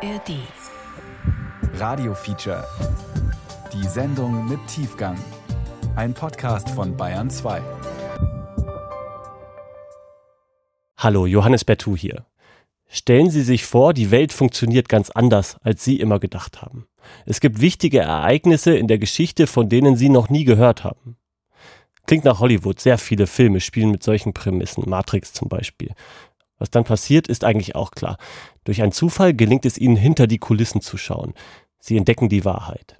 ARD. Radio Feature. Die Sendung mit Tiefgang. Ein Podcast von Bayern 2. Hallo, Johannes Bertou hier. Stellen Sie sich vor, die Welt funktioniert ganz anders, als Sie immer gedacht haben. Es gibt wichtige Ereignisse in der Geschichte, von denen Sie noch nie gehört haben. Klingt nach Hollywood, sehr viele Filme spielen mit solchen Prämissen, Matrix zum Beispiel. Was dann passiert, ist eigentlich auch klar. Durch einen Zufall gelingt es ihnen, hinter die Kulissen zu schauen. Sie entdecken die Wahrheit.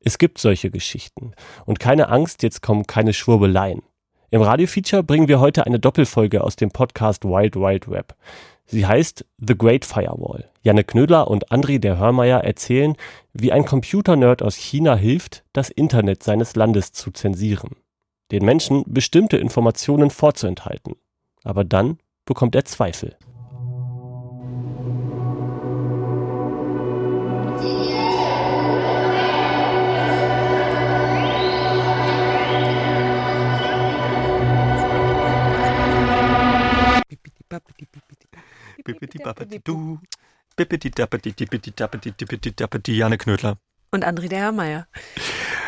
Es gibt solche Geschichten. Und keine Angst, jetzt kommen keine Schwurbeleien. Im Radiofeature bringen wir heute eine Doppelfolge aus dem Podcast Wild Wild Web. Sie heißt The Great Firewall. Janne Knödler und André der Hörmeier erzählen, wie ein Computernerd aus China hilft, das Internet seines Landes zu zensieren. Den Menschen bestimmte Informationen vorzuenthalten. Aber dann bekommt er Zweifel. Janne Knödler. Und André der Hörmeier.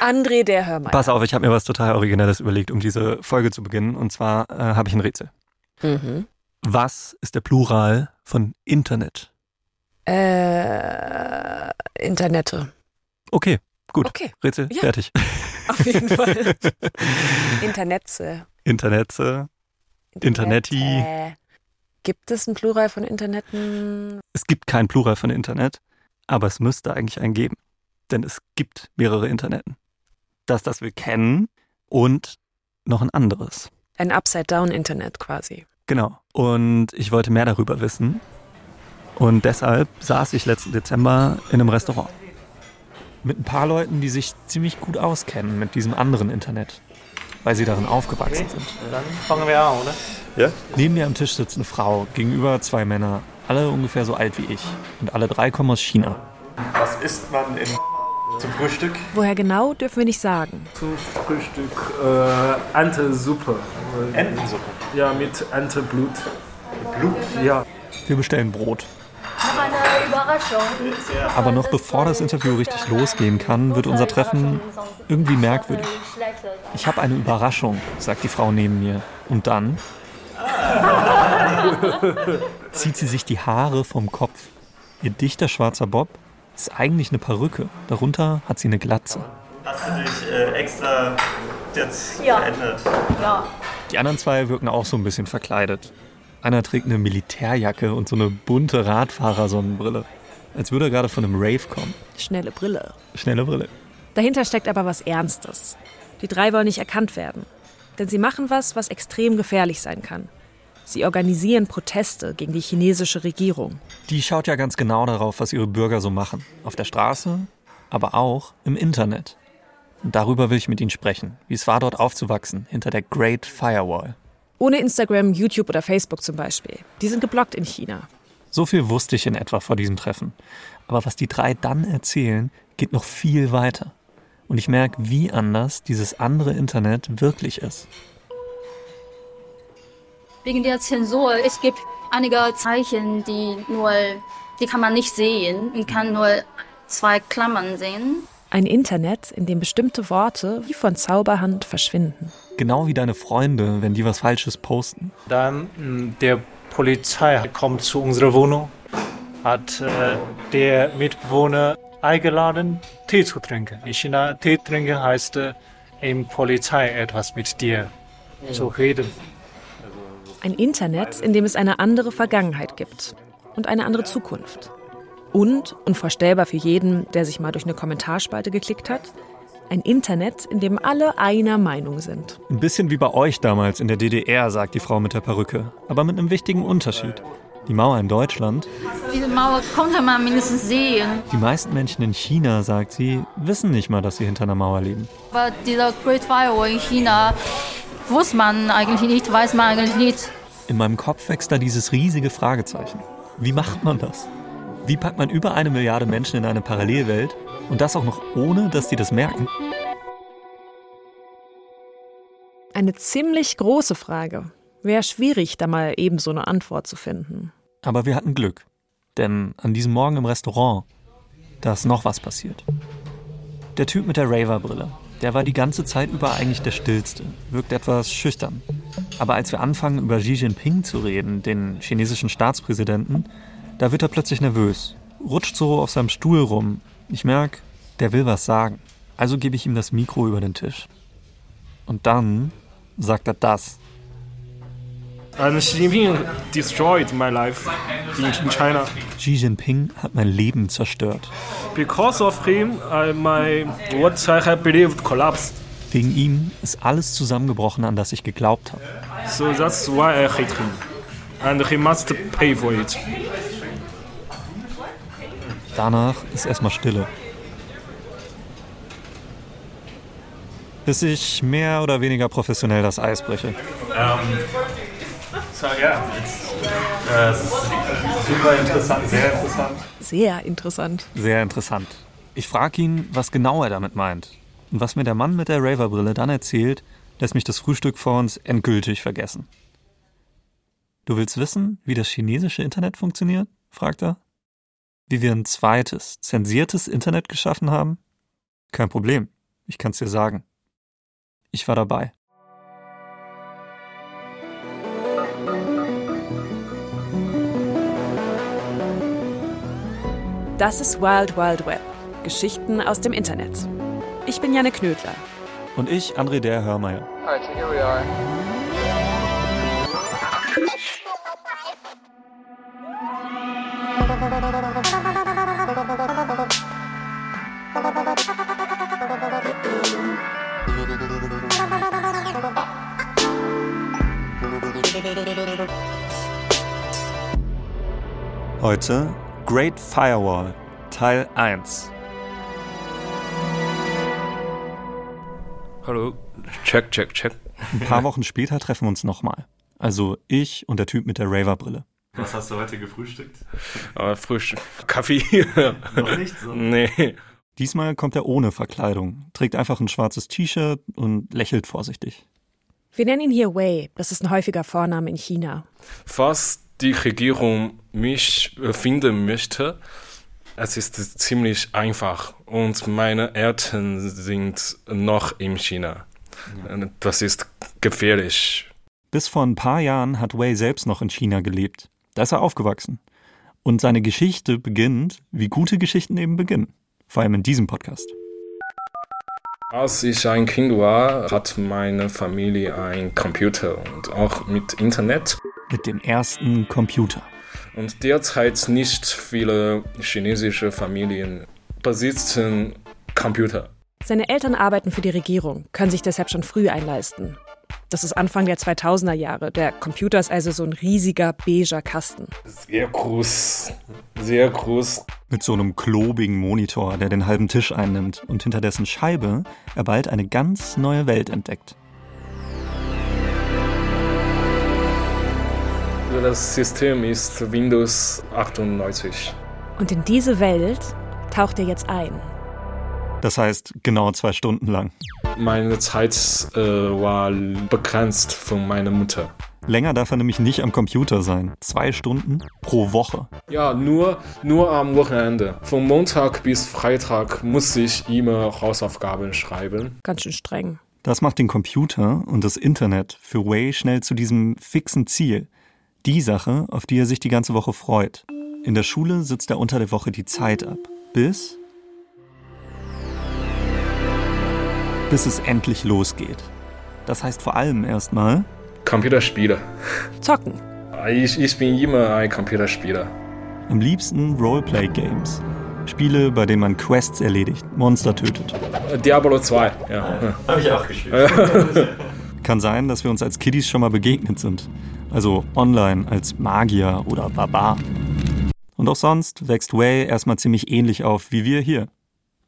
André der Hörmeier. Pass auf, ich habe mir was total Originelles überlegt, um diese Folge zu beginnen. Und zwar äh, habe ich ein Rätsel. Mhm. Was ist der Plural von Internet? Äh, Internette. Okay, gut. Okay. Rätsel Ja. fertig. Auf jeden Fall. Internetze. Internetze. Internetti. Äh, gibt es ein Plural von Internetten? Es gibt kein Plural von Internet, aber es müsste eigentlich einen geben. Denn es gibt mehrere Interneten. Das, das wir kennen und noch ein anderes. Ein Upside-Down-Internet quasi. Genau. Und ich wollte mehr darüber wissen. Und deshalb saß ich letzten Dezember in einem Restaurant. Mit ein paar Leuten, die sich ziemlich gut auskennen mit diesem anderen Internet. Weil sie darin aufgewachsen sind. Dann fangen wir an, oder? Neben mir am Tisch sitzt eine Frau, gegenüber zwei Männer, alle ungefähr so alt wie ich. Und alle drei kommen aus China. Was isst man in zum Frühstück? Woher genau, dürfen wir nicht sagen. Zum Frühstück äh, Entesuppe. Entensuppe. Ja, mit Enteblut. Blut. Ja. Wir bestellen Brot. eine Überraschung. Aber noch bevor das Interview richtig losgehen kann, wird unser Treffen irgendwie merkwürdig. Ich habe eine Überraschung, sagt die Frau neben mir. Und dann zieht sie sich die Haare vom Kopf. Ihr dichter schwarzer Bob ist eigentlich eine Perücke. Darunter hat sie eine Glatze. Hast du dich äh, extra jetzt Ja. verändert? Ja. Die anderen zwei wirken auch so ein bisschen verkleidet. Einer trägt eine Militärjacke und so eine bunte Radfahrersonnenbrille. Als würde er gerade von einem Rave kommen. Schnelle Brille. Schnelle Brille. Dahinter steckt aber was Ernstes. Die drei wollen nicht erkannt werden. Denn sie machen was, was extrem gefährlich sein kann. Sie organisieren Proteste gegen die chinesische Regierung. Die schaut ja ganz genau darauf, was ihre Bürger so machen. Auf der Straße, aber auch im Internet. Und darüber will ich mit Ihnen sprechen, wie es war, dort aufzuwachsen, hinter der Great Firewall. Ohne Instagram, YouTube oder Facebook zum Beispiel. Die sind geblockt in China. So viel wusste ich in etwa vor diesem Treffen. Aber was die drei dann erzählen, geht noch viel weiter. Und ich merke, wie anders dieses andere Internet wirklich ist. Wegen der Zensur, es gibt einige Zeichen, die nur, die kann man nicht sehen und kann nur zwei Klammern sehen. Ein Internet, in dem bestimmte Worte wie von Zauberhand verschwinden. Genau wie deine Freunde, wenn die was Falsches posten. Dann mh, der Polizei kommt zu unserer Wohnung, hat äh, der Mitbewohner eingeladen, Tee zu trinken. In China Tee trinken heißt äh, im Polizei etwas mit dir zu reden. Ein Internet, in dem es eine andere Vergangenheit gibt und eine andere Zukunft. Und, unvorstellbar für jeden, der sich mal durch eine Kommentarspalte geklickt hat, ein Internet, in dem alle einer Meinung sind. Ein bisschen wie bei euch damals in der DDR, sagt die Frau mit der Perücke. Aber mit einem wichtigen Unterschied. Die Mauer in Deutschland, Diese Mauer konnte man mindestens sehen. die meisten Menschen in China, sagt sie, wissen nicht mal, dass sie hinter einer Mauer leben. Aber dieser Great Firewall in China wusste man eigentlich nicht, weiß man eigentlich nicht. In meinem Kopf wächst da dieses riesige Fragezeichen. Wie macht man das? Wie packt man über eine Milliarde Menschen in eine Parallelwelt und das auch noch ohne, dass die das merken? Eine ziemlich große Frage. Wäre schwierig, da mal eben so eine Antwort zu finden. Aber wir hatten Glück. Denn an diesem Morgen im Restaurant, da ist noch was passiert. Der Typ mit der Raver-Brille, der war die ganze Zeit über eigentlich der Stillste, wirkt etwas schüchtern. Aber als wir anfangen, über Xi Jinping zu reden, den chinesischen Staatspräsidenten, da wird er plötzlich nervös, rutscht so auf seinem Stuhl rum. Ich merke, der will was sagen. Also gebe ich ihm das Mikro über den Tisch. Und dann sagt er das. And Xi Jinping destroyed my life in, in China. Xi Jinping hat mein Leben zerstört. Because of him, I, my what I have believed collapsed. Wegen ihm ist alles zusammengebrochen, an das ich geglaubt habe. So that's why I hate him. And he must pay for it. Danach ist erstmal Stille. Bis ich mehr oder weniger professionell das Eis breche. So, ja, äh, es ist super interessant, sehr interessant. Sehr interessant. Sehr interessant. Ich frage ihn, was genau er damit meint. Und was mir der Mann mit der Raver-Brille dann erzählt, lässt mich das Frühstück vor uns endgültig vergessen. Du willst wissen, wie das chinesische Internet funktioniert? fragt er. Wie wir ein zweites, zensiertes Internet geschaffen haben? Kein Problem, ich kann's dir sagen. Ich war dabei. Das ist Wild Wild Web. Geschichten aus dem Internet. Ich bin Janne Knödler. Und ich, André der Hörmeier. Alright, so here we are. Heute Great Firewall, Teil 1. Hallo, check, check, check. Ein paar Wochen später treffen wir uns nochmal. Also ich und der Typ mit der Raver-Brille. Was hast du heute gefrühstückt? Äh, Frühstück. Kaffee. Noch nicht so? Nee. Diesmal kommt er ohne Verkleidung, trägt einfach ein schwarzes T-Shirt und lächelt vorsichtig. Wir nennen ihn hier Wei. Das ist ein häufiger Vorname in China. Falls die Regierung mich äh, finden möchte, es ist ziemlich einfach und meine Eltern sind noch in China. Das ist gefährlich. Bis vor ein paar Jahren hat Wei selbst noch in China gelebt. Da ist er aufgewachsen. Und seine Geschichte beginnt, wie gute Geschichten eben beginnen. Vor allem in diesem Podcast. Als ich ein Kind war, hat meine Familie einen Computer und auch mit Internet. Mit dem ersten Computer. Und derzeit nicht viele chinesische Familien besitzen Computer. Seine Eltern arbeiten für die Regierung, können sich deshalb schon früh einleisten. Das ist Anfang der 2000er Jahre. Der Computer ist also so ein riesiger beiger Kasten. Sehr groß, sehr groß. Mit so einem klobigen Monitor, der den halben Tisch einnimmt und hinter dessen Scheibe er bald eine ganz neue Welt entdeckt. Das System ist Windows 98. Und in diese Welt taucht er jetzt ein. Das heißt, genau zwei Stunden lang. Meine Zeit äh, war begrenzt von meiner Mutter. Länger darf er nämlich nicht am Computer sein. Zwei Stunden pro Woche. Ja, nur, nur am Wochenende. Von Montag bis Freitag muss ich immer Hausaufgaben schreiben. Ganz schön streng. Das macht den Computer und das Internet für Wei schnell zu diesem fixen Ziel. Die Sache, auf die er sich die ganze Woche freut. In der Schule sitzt er unter der Woche die Zeit ab. Bis. bis es endlich losgeht. Das heißt vor allem erstmal Computerspiele. Zocken. Ich, ich bin immer ein Computerspieler. Am liebsten Roleplay-Games. Spiele, bei denen man Quests erledigt, Monster tötet. Diablo 2, ja. Habe ich auch gespielt. Kann sein, dass wir uns als Kiddies schon mal begegnet sind. Also online als Magier oder Barbar. Und auch sonst wächst Way erstmal ziemlich ähnlich auf wie wir hier.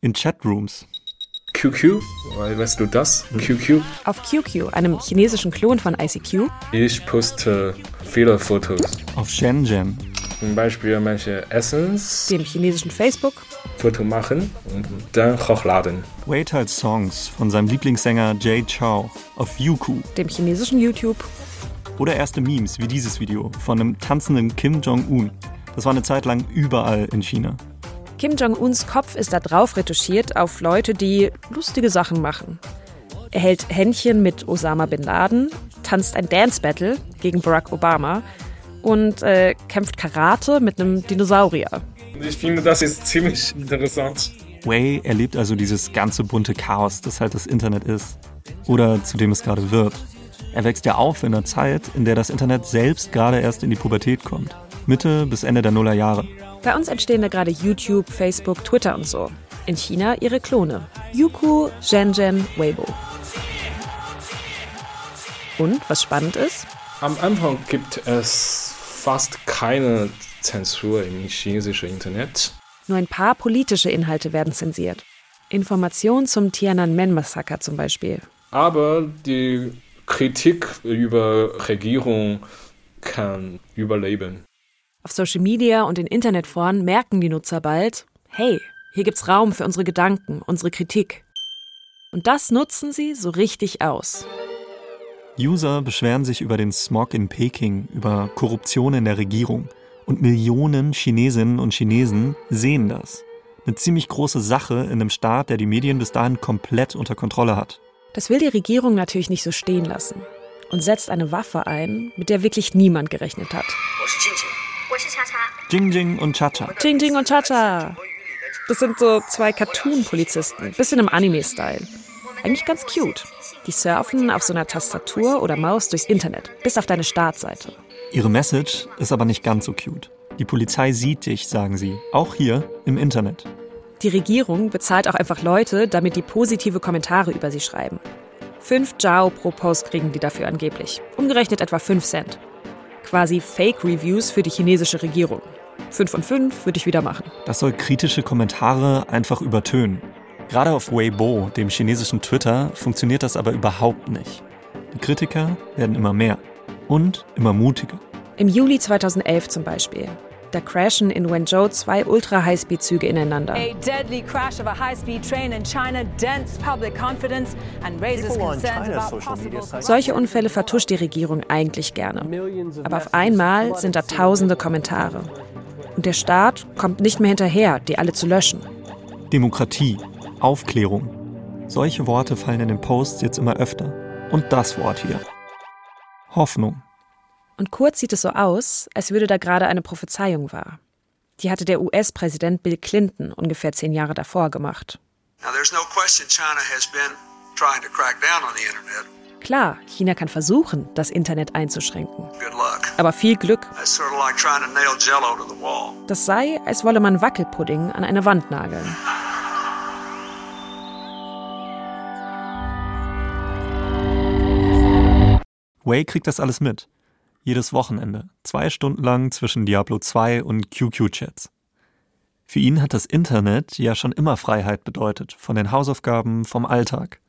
In Chatrooms. QQ, weißt du das? QQ? Auf QQ, einem chinesischen Klon von ICQ. Ich poste viele Fotos. Auf Shenzhen. Zum Beispiel manche Essens. Dem chinesischen Facebook. Foto machen und dann hochladen. Wei teilt Songs von seinem Lieblingssänger Jay Chou auf Youku. Dem chinesischen YouTube. Oder erste Memes wie dieses Video von einem tanzenden Kim Jong-un. Das war eine Zeit lang überall in China. Kim Jong-uns Kopf ist da drauf retuschiert auf Leute, die lustige Sachen machen. Er hält Händchen mit Osama bin Laden, tanzt ein Dance-Battle gegen Barack Obama und äh, kämpft Karate mit einem Dinosaurier. Ich finde, das ist ziemlich interessant. Wei erlebt also dieses ganze bunte Chaos, das halt das Internet ist. Oder zu dem es gerade wird. Er wächst ja auf in einer Zeit, in der das Internet selbst gerade erst in die Pubertät kommt. Mitte bis Ende der Nullerjahre. Bei uns entstehen da gerade YouTube, Facebook, Twitter und so. In China ihre Klone. Youku, Zhenzhen, Weibo. Und was spannend ist? Am Anfang gibt es fast keine Zensur im chinesischen Internet. Nur ein paar politische Inhalte werden zensiert. Informationen zum Tiananmen-Massaker zum Beispiel. Aber die Kritik über Regierung kann überleben. Auf Social Media und in Internetforen merken die Nutzer bald, hey, hier gibt's Raum für unsere Gedanken, unsere Kritik. Und das nutzen sie so richtig aus. User beschweren sich über den Smog in Peking, über Korruption in der Regierung. Und Millionen Chinesinnen und Chinesen sehen das. Eine ziemlich große Sache in einem Staat, der die Medien bis dahin komplett unter Kontrolle hat. Das will die Regierung natürlich nicht so stehen lassen und setzt eine Waffe ein, mit der wirklich niemand gerechnet hat. Jing Jing und Cha-Cha. Jing Jing und Cha-Cha. Das sind so zwei Cartoon-Polizisten, bisschen im Anime-Style. Eigentlich ganz cute. Die surfen auf so einer Tastatur oder Maus durchs Internet, bis auf deine Startseite. Ihre Message ist aber nicht ganz so cute. Die Polizei sieht dich, sagen sie, auch hier im Internet. Die Regierung bezahlt auch einfach Leute, damit die positive Kommentare über sie schreiben. Fünf Jiao pro Post kriegen die dafür angeblich. Umgerechnet etwa 5 Cent. Quasi Fake-Reviews für die chinesische Regierung. Fünf und fünf würde ich wieder machen. Das soll kritische Kommentare einfach übertönen. Gerade auf Weibo, dem chinesischen Twitter, funktioniert das aber überhaupt nicht. Die Kritiker werden immer mehr und immer mutiger. Im Juli 2011 zum Beispiel. Da crashen in Wenzhou zwei Ultra-Highspeed-Züge ineinander. A deadly crash of a high-speed train in China dents public confidence and raises concerns about possible Solche Unfälle vertuscht die Regierung eigentlich gerne. Aber auf einmal sind da tausende Kommentare. Und der Staat kommt nicht mehr hinterher, die alle zu löschen. Demokratie, Aufklärung. Solche Worte fallen in den Posts jetzt immer öfter. Und das Wort hier. Hoffnung. Und kurz sieht es so aus, als würde da gerade eine Prophezeiung wahr. Die hatte der US-Präsident Bill Clinton ungefähr zehn Jahre davor gemacht. Klar, China kann versuchen, das Internet einzuschränken. Good luck. Aber viel Glück. That's sort of like trying to nail jello to the wall. Das sei, als wolle man Wackelpudding an eine Wand nageln. Wei kriegt das alles mit. Jedes Wochenende. Zwei Stunden lang zwischen Diablo 2 und QQ-Chats. Für ihn hat das Internet ja schon immer Freiheit bedeutet, von den Hausaufgaben, vom Alltag.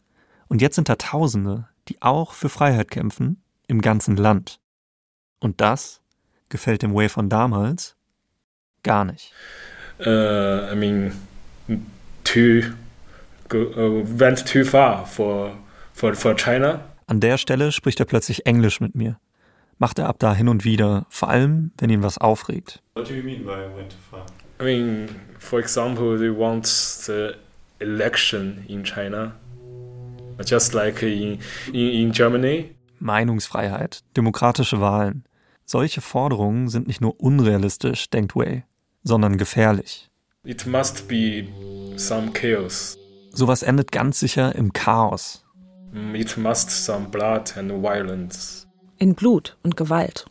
Und jetzt sind da Tausende, die auch für Freiheit kämpfen, im ganzen Land. Und das gefällt dem Wei von damals gar nicht. Uh, I mean, too uh, went too far for for for China. An der Stelle spricht er plötzlich Englisch mit mir. Macht er ab da hin und wieder, vor allem, wenn ihn was aufregt. What do you mean by went too far? I mean, for example, they want the election in China, just like in in, in Germany. Meinungsfreiheit, demokratische Wahlen. Solche Forderungen sind nicht nur unrealistisch, denkt Wei, sondern gefährlich. It must be some chaos. Sowas endet ganz sicher im Chaos. Mm, It must some blood and violence. In Blut und Gewalt.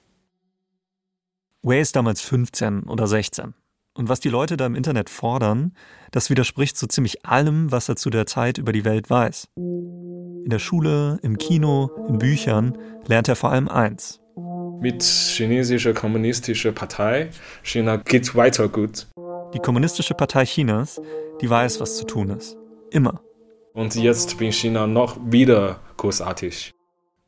Wei ist damals 15 oder 16. Und was die Leute da im Internet fordern, das widerspricht so ziemlich allem, was er zu der Zeit über die Welt weiß. In der Schule, im Kino, in Büchern lernt er vor allem eins. Mit chinesischer kommunistischer Partei, China geht weiter gut. Die Kommunistische Partei Chinas, die weiß, was zu tun ist. Immer. Und jetzt bin China noch wieder großartig.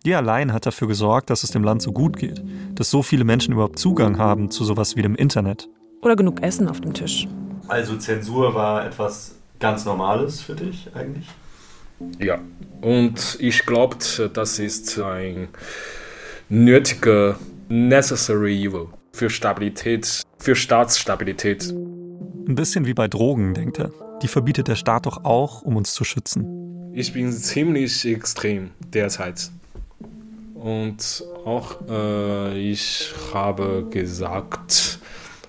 Die allein hat dafür gesorgt, dass es dem Land so gut geht, dass so viele Menschen überhaupt Zugang haben zu sowas wie dem Internet. Oder genug Essen auf dem Tisch. Also Zensur war etwas ganz Normales für dich eigentlich? Ja, und ich glaube, das ist ein nötiger, necessary evil für Stabilität, für Staatsstabilität. Ein bisschen wie bei Drogen, denkt er. Die verbietet der Staat doch auch, um uns zu schützen. Ich bin ziemlich extrem derzeit. Und auch äh, ich habe gesagt,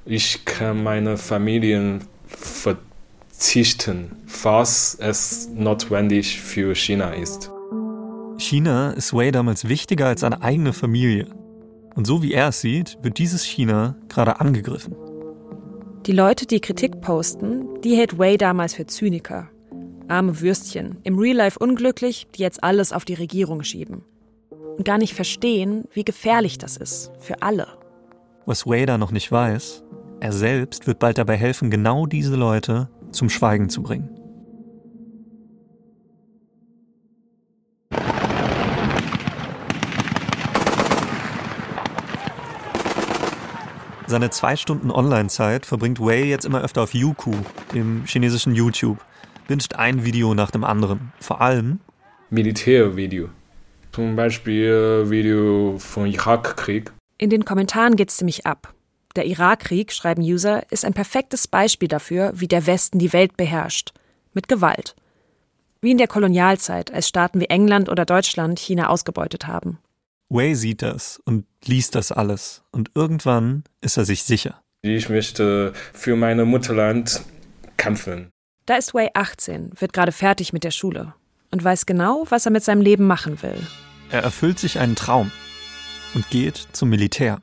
ich kann meine Familie verzichten, falls es notwendig für China ist. China ist Wei damals wichtiger als seine eigene Familie. Und so wie er es sieht, wird dieses China gerade angegriffen. Die Leute, die Kritik posten, die hält Wei damals für Zyniker. Arme Würstchen, im Real Life unglücklich, die jetzt alles auf die Regierung schieben. Und gar nicht verstehen, wie gefährlich das ist. Für alle. Was Wei da noch nicht weiß, er selbst wird bald dabei helfen, genau diese Leute zum Schweigen zu bringen. Seine zwei Stunden Online-Zeit verbringt Wei jetzt immer öfter auf Youku, dem chinesischen YouTube. Wünscht ein Video nach dem anderen. Vor allem Militärvideo. Zum Beispiel Video vom Irakkrieg. In den Kommentaren geht's ziemlich ab. Der Irakkrieg, schreiben User, ist ein perfektes Beispiel dafür, wie der Westen die Welt beherrscht. Mit Gewalt. Wie in der Kolonialzeit, als Staaten wie England oder Deutschland China ausgebeutet haben. Wei sieht das und liest das alles und irgendwann ist er sich sicher. Ich möchte für mein Mutterland kämpfen. Da ist Wei 18, wird gerade fertig mit der Schule und weiß genau, was er mit seinem Leben machen will. Er erfüllt sich einen Traum und geht zum Militär.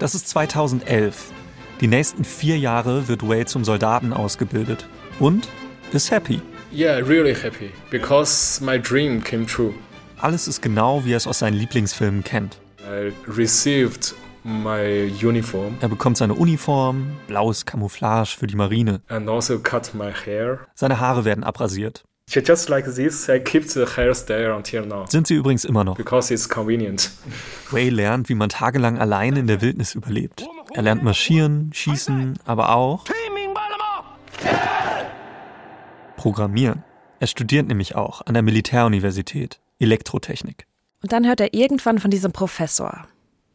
Das ist 2011. Die nächsten vier Jahre wird Wei zum Soldaten ausgebildet und ist happy. Yeah, really happy because my dream came true. Alles ist genau, wie er es aus seinen Lieblingsfilmen kennt. I received my uniform. Er bekommt seine Uniform, blaues Camouflage für die Marine. And also cut my hair. Seine Haare werden abrasiert. Just like this, I keep the hairstyle until now. Sind sie übrigens immer noch. Because it's convenient. Wei lernt, wie man tagelang allein in der Wildnis überlebt. Er lernt marschieren, schießen, aber auch Programmieren. Er studiert nämlich auch an der Militäruniversität Elektrotechnik. Und dann hört er irgendwann von diesem Professor.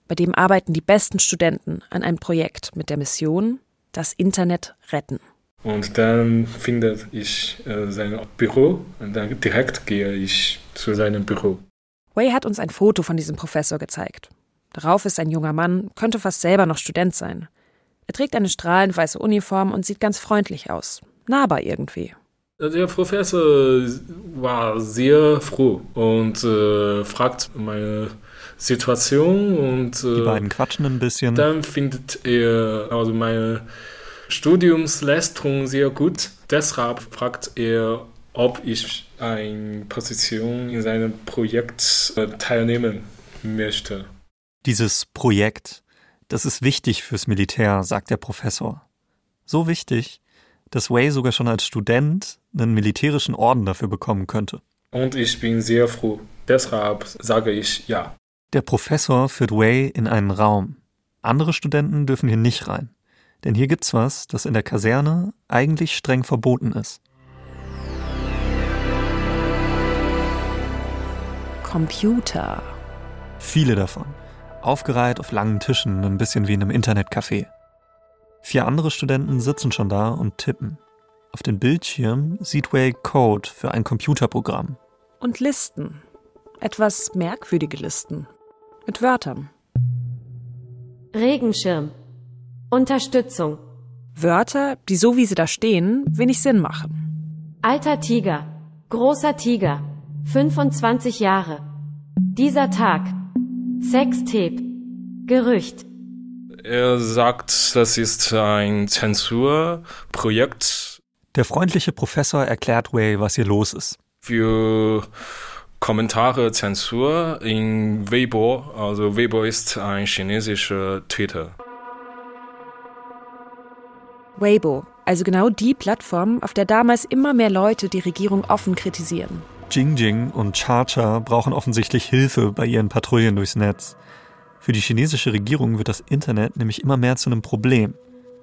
Bei dem arbeiten die besten Studenten an einem Projekt mit der Mission, das Internet retten. Und dann finde ich äh, sein Büro und dann direkt gehe ich zu seinem Büro. Wei hat uns ein Foto von diesem Professor gezeigt. Darauf ist ein junger Mann, könnte fast selber noch Student sein. Er trägt eine strahlend weiße Uniform und sieht ganz freundlich aus. Nahbar irgendwie. Der Professor war sehr froh und äh, fragt meine Situation und äh, die beiden quatschen ein bisschen. Dann findet er also meine Studiumsleistung sehr gut. Deshalb fragt er, ob ich eine Position in seinem Projekt äh, teilnehmen möchte. Dieses Projekt, das ist wichtig fürs Militär, sagt der Professor. So wichtig, dass Wei sogar schon als Student einen militärischen Orden dafür bekommen könnte. Und ich bin sehr froh. Deshalb sage ich ja. Der Professor führt Wei in einen Raum. Andere Studenten dürfen hier nicht rein. Denn hier gibt's was, das in der Kaserne eigentlich streng verboten ist. Computer. Viele davon. Aufgereiht auf langen Tischen, ein bisschen wie in einem Internetcafé. Vier andere Studenten sitzen schon da und tippen. Auf dem Bildschirm sieht Way Code für ein Computerprogramm. Und Listen. Etwas merkwürdige Listen. Mit Wörtern. Regenschirm. Unterstützung. Wörter, die so wie sie da stehen, wenig Sinn machen. Alter Tiger. Großer Tiger. 25 Jahre. Dieser Tag. Sextape. Gerücht. Er sagt, das ist ein Zensurprojekt. Der freundliche Professor erklärt Wei, was hier los ist. Für Kommentare Zensur in Weibo, also Weibo ist ein chinesischer Twitter. Weibo, also genau die Plattform, auf der damals immer mehr Leute die Regierung offen kritisieren. Jingjing und Cha-Cha brauchen offensichtlich Hilfe bei ihren Patrouillen durchs Netz. Für die chinesische Regierung wird das Internet nämlich immer mehr zu einem Problem,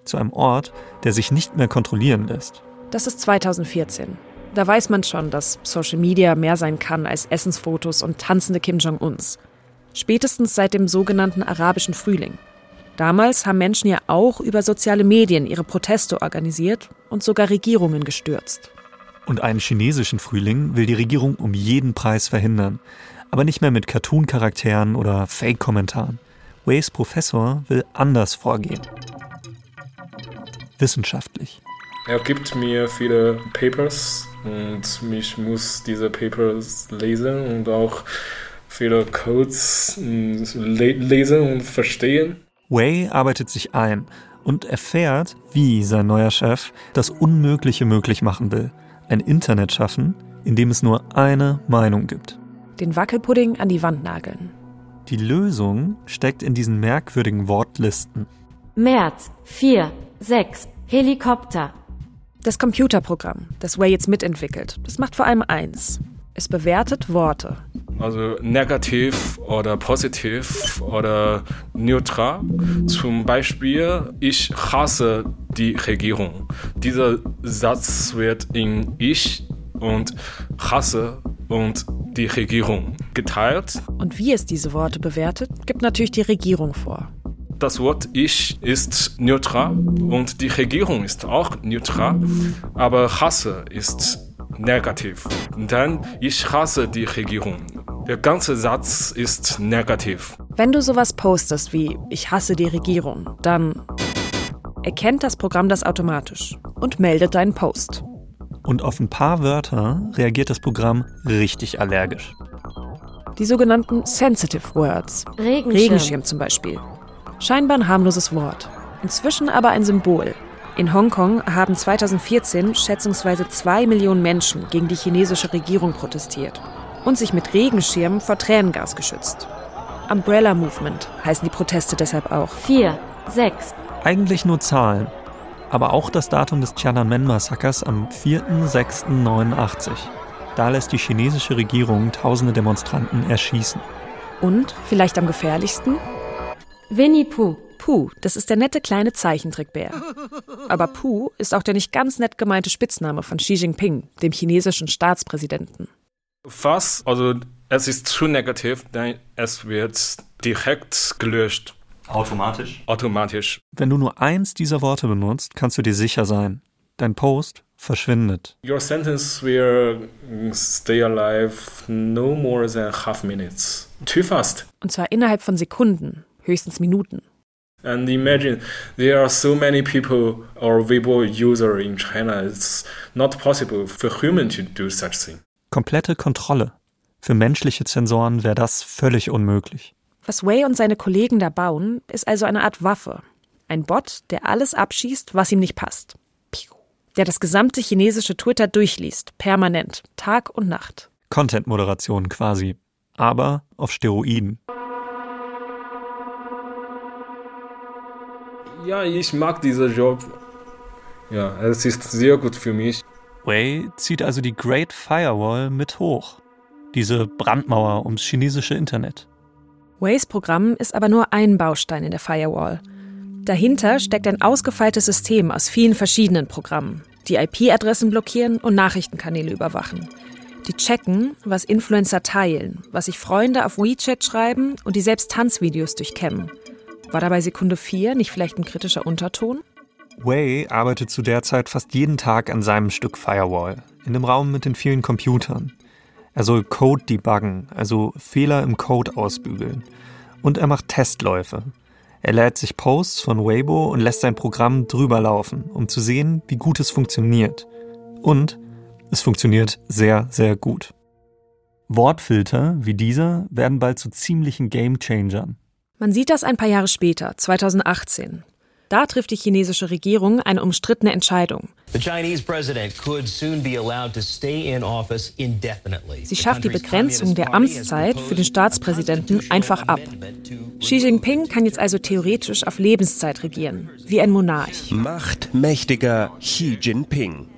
zu einem Ort, der sich nicht mehr kontrollieren lässt. Das ist 2014. Da weiß man schon, dass Social Media mehr sein kann als Essensfotos und tanzende Kim Jong-uns. Spätestens seit dem sogenannten arabischen Frühling. Damals haben Menschen ja auch über soziale Medien ihre Proteste organisiert und sogar Regierungen gestürzt. Und einen chinesischen Frühling will die Regierung um jeden Preis verhindern. Aber nicht mehr mit Cartoon-Charakteren oder Fake-Kommentaren. Ways Professor will anders vorgehen. Wissenschaftlich. Er gibt mir viele Papers und ich muss diese Papers lesen und auch viele Codes hm, lesen und verstehen. Wei arbeitet sich ein und erfährt, wie sein neuer Chef das Unmögliche möglich machen will. Ein Internet schaffen, in dem es nur eine Meinung gibt. Den Wackelpudding an die Wand nageln. Die Lösung steckt in diesen merkwürdigen Wortlisten. März, 4, 6, Helikopter. Das Computerprogramm, das Way jetzt mitentwickelt, das macht vor allem eins. Es bewertet Worte. Also negativ oder positiv oder neutral. Zum Beispiel, ich hasse die Regierung. Dieser Satz wird in ich und hasse und die Regierung geteilt. Und wie es diese Worte bewertet, gibt natürlich die Regierung vor. Das Wort Ich ist neutral und die Regierung ist auch neutral, aber Hasse ist negativ. Denn ich hasse die Regierung. Der ganze Satz ist negativ. Wenn du sowas postest wie Ich hasse die Regierung, dann erkennt das Programm das automatisch und meldet deinen Post. Und auf ein paar Wörter reagiert das Programm richtig allergisch. Die sogenannten Sensitive Words. Regenschirm. Regenschirm zum Beispiel. Scheinbar ein harmloses Wort. Inzwischen aber ein Symbol. In Hongkong haben 2014 schätzungsweise zwei Millionen Menschen gegen die chinesische Regierung protestiert und sich mit Regenschirmen vor Tränengas geschützt. Umbrella Movement heißen die Proteste deshalb auch. 4, 6. Eigentlich nur Zahlen, aber auch das Datum des Tiananmen-Massakers am 4.6.89. Da lässt die chinesische Regierung tausende Demonstranten erschießen. Und, vielleicht am gefährlichsten, Winnie Pooh. Pooh, das ist der nette kleine Zeichentrickbär. Aber Pooh ist auch der nicht ganz nett gemeinte Spitzname von Xi Jinping, dem chinesischen Staatspräsidenten. Fast, also es ist zu negativ, denn es wird direkt gelöscht. Automatisch? Automatisch. Wenn du nur eins dieser Worte benutzt, kannst du dir sicher sein. Dein Post verschwindet. Your sentence will stay alive no more than half minutes. Too fast. Und zwar innerhalb von Sekunden, höchstens Minuten. And imagine there are so many people or Weibo user in China. It's not possible for human to do such thing. Komplette Kontrolle. Für menschliche Zensoren wäre das völlig unmöglich. Was Wei und seine Kollegen da bauen, ist also eine Art Waffe. Ein Bot, der alles abschießt, was ihm nicht passt. Der das gesamte chinesische Twitter durchliest, permanent, Tag und Nacht. Content-Moderation quasi. Aber auf Steroiden. Ja, ich mag diesen Job. Ja, es ist sehr gut für mich. Wei zieht also die Great Firewall mit hoch. Diese Brandmauer ums chinesische Internet. Ways Programm ist aber nur ein Baustein in der Firewall. Dahinter steckt ein ausgefeiltes System aus vielen verschiedenen Programmen, die IP-Adressen blockieren und Nachrichtenkanäle überwachen. Die checken, was Influencer teilen, was sich Freunde auf WeChat schreiben und die selbst Tanzvideos durchkämmen. War dabei Sekunde 4 nicht vielleicht ein kritischer Unterton? Wei arbeitet zu der Zeit fast jeden Tag an seinem Stück Firewall, in dem Raum mit den vielen Computern. Er soll Code debuggen, also Fehler im Code ausbügeln. Und er macht Testläufe. Er lädt sich Posts von Weibo und lässt sein Programm drüber laufen, um zu sehen, wie gut es funktioniert. Und es funktioniert sehr, sehr gut. Wortfilter wie dieser werden bald zu ziemlichen Gamechangern. Man sieht das ein paar Jahre später, 2018. Da trifft die chinesische Regierung eine umstrittene Entscheidung. Sie schafft die Begrenzung der Amtszeit für den Staatspräsidenten einfach ab. Xi Jinping kann jetzt also theoretisch auf Lebenszeit regieren, wie ein Monarch. Machtmächtiger Xi Jinping.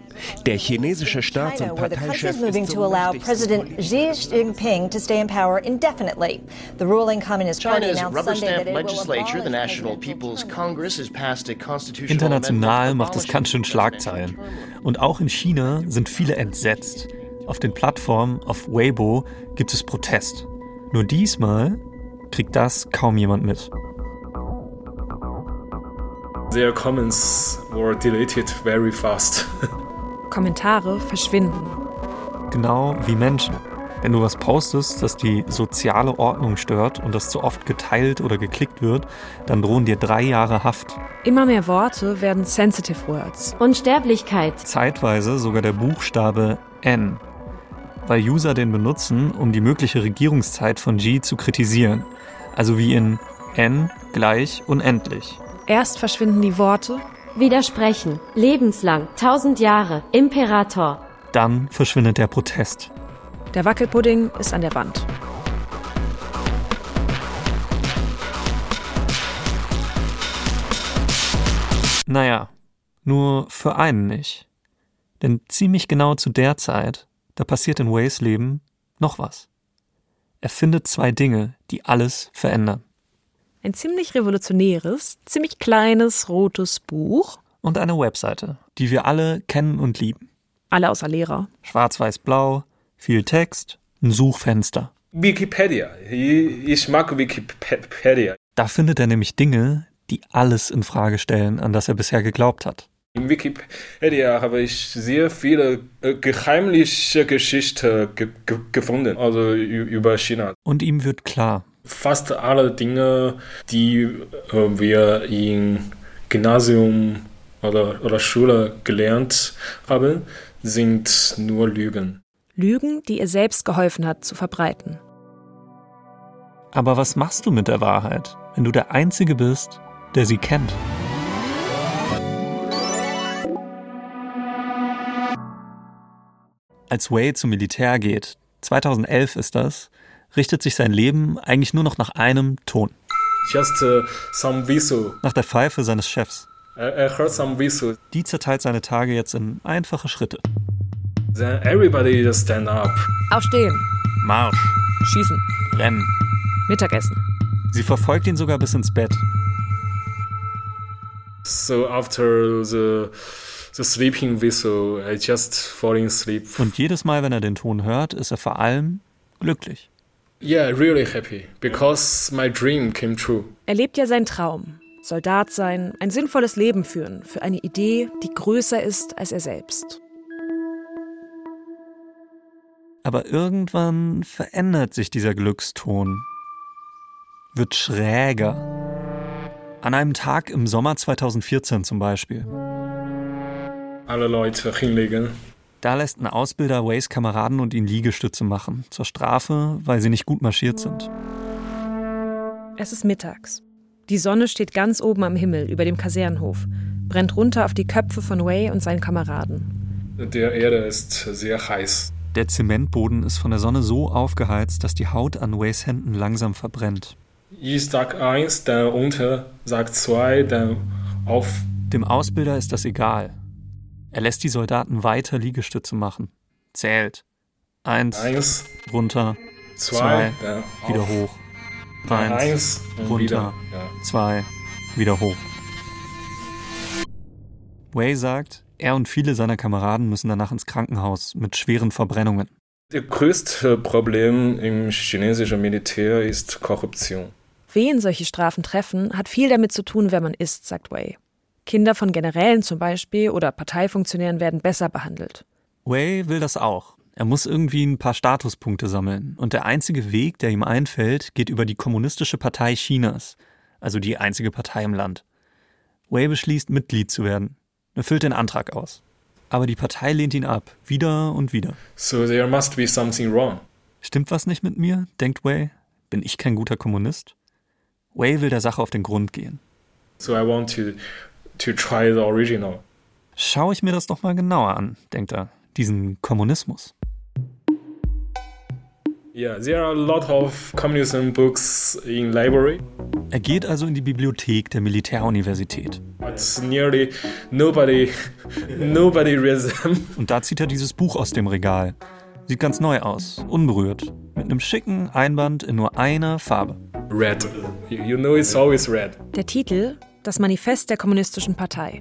Der chinesische Staats- und Parteichef moving to allow President Xi Jinping to stay in power indefinitely. The ruling Communist Party China's announced rubber Sunday that stamp it will legislature, the abolish National People's Congress, has passed a constitutional International macht es ganz schön Schlagzeilen. Und auch in China sind viele entsetzt. Auf den Plattformen auf Weibo gibt es Protest. Nur diesmal kriegt das kaum jemand mit. Their comments were deleted very fast. Kommentare verschwinden. Genau wie Menschen. Wenn du was postest, das die soziale Ordnung stört und das zu oft geteilt oder geklickt wird, dann drohen dir drei Jahre Haft. Immer mehr Worte werden Sensitive Words. Unsterblichkeit. Zeitweise sogar der Buchstabe N, weil User den benutzen, um die mögliche Regierungszeit von Xi zu kritisieren. Also wie in N gleich unendlich. Erst verschwinden die Worte. Widersprechen. Lebenslang. Tausend Jahre. Imperator. Dann verschwindet der Protest. Der Wackelpudding ist an der Wand. Naja, nur für einen nicht. Denn ziemlich genau zu der Zeit, da passiert in Ways Leben noch was. Er findet zwei Dinge, die alles verändern. Ein ziemlich revolutionäres, ziemlich kleines rotes Buch. Und eine Webseite, die wir alle kennen und lieben. Alle außer Lehrer. Schwarz-Weiß-Blau, viel Text, ein Suchfenster. Wikipedia. Ich mag Wikipedia. Da findet er nämlich Dinge, die alles in Frage stellen, an das er bisher geglaubt hat. In Wikipedia habe ich sehr viele äh, geheimliche Geschichten ge ge gefunden, also über China. Und ihm wird klar. Fast alle Dinge, die äh, wir im Gymnasium oder, oder Schule gelernt haben, sind nur Lügen. Lügen, die ihr selbst geholfen hat zu verbreiten. Aber was machst du mit der Wahrheit, wenn du der Einzige bist, der sie kennt? Als Wei zum Militär geht, 2011 ist das, richtet sich sein Leben eigentlich nur noch nach einem Ton. Just uh, some whistle. Nach der Pfeife seines Chefs. I, I heard some whistle. Die zerteilt seine Tage jetzt in einfache Schritte. Then everybody just stand up. Aufstehen. Marsch. Schießen. Rennen. Mittagessen. Sie verfolgt ihn sogar bis ins Bett. So after the the sleeping whistle, I just falling asleep. Und jedes Mal, wenn er den Ton hört, ist er vor allem glücklich. Yeah, really happy because my dream came true. Er lebt ja seinen Traum. Soldat sein, ein sinnvolles Leben führen für eine Idee, die größer ist als er selbst. Aber irgendwann verändert sich dieser Glückston. Wird schräger. An einem Tag im Sommer 2014 zum Beispiel. Alle Leute hinlegen. Da lässt ein Ausbilder Ways Kameraden und ihn Liegestütze machen. Zur Strafe, weil sie nicht gut marschiert sind. Es ist mittags. Die Sonne steht ganz oben am Himmel über dem Kasernenhof, brennt runter auf die Köpfe von Way und seinen Kameraden. Der Erde ist sehr heiß. Der Zementboden ist von der Sonne so aufgeheizt, dass die Haut an Ways Händen langsam verbrennt. Ich sag eins, dann unter, sag zwei, dann auf. Dem Ausbilder ist das egal. Er lässt die Soldaten weiter Liegestütze machen. Zählt. Eins, eins runter, zwei, zwei wieder auf. hoch. Eins, eins runter, wieder, ja. zwei, wieder hoch. Way sagt, er und viele seiner Kameraden müssen danach ins Krankenhaus mit schweren Verbrennungen. Das größte Problem im chinesischen Militär ist Korruption. Wen solche Strafen treffen, hat viel damit zu tun, wer man ist, sagt Way. Kinder von Generälen zum Beispiel oder Parteifunktionären werden besser behandelt. Wei will das auch. Er muss irgendwie ein paar Statuspunkte sammeln. Und der einzige Weg, der ihm einfällt, geht über die Kommunistische Partei Chinas, also die einzige Partei im Land. Wei beschließt, Mitglied zu werden. Er füllt den Antrag aus. Aber die Partei lehnt ihn ab, wieder und wieder. So there must be something wrong. Stimmt was nicht mit mir? denkt Wei. Bin ich kein guter Kommunist? Wei will der Sache auf den Grund gehen. So I want to to try the original. Schau ich mir das doch mal genauer an, denkt er. Diesen Kommunismus. Yeah, there are a lot of communism books in library, Er geht also in die Bibliothek der Militäruniversität. but nearly nobody nobody reads them. Und da zieht er dieses Buch aus dem Regal. Sieht ganz neu aus, unberührt, mit einem schicken Einband in nur einer Farbe. Red. You, you know it's always red. Der Titel Das Manifest der Kommunistischen Partei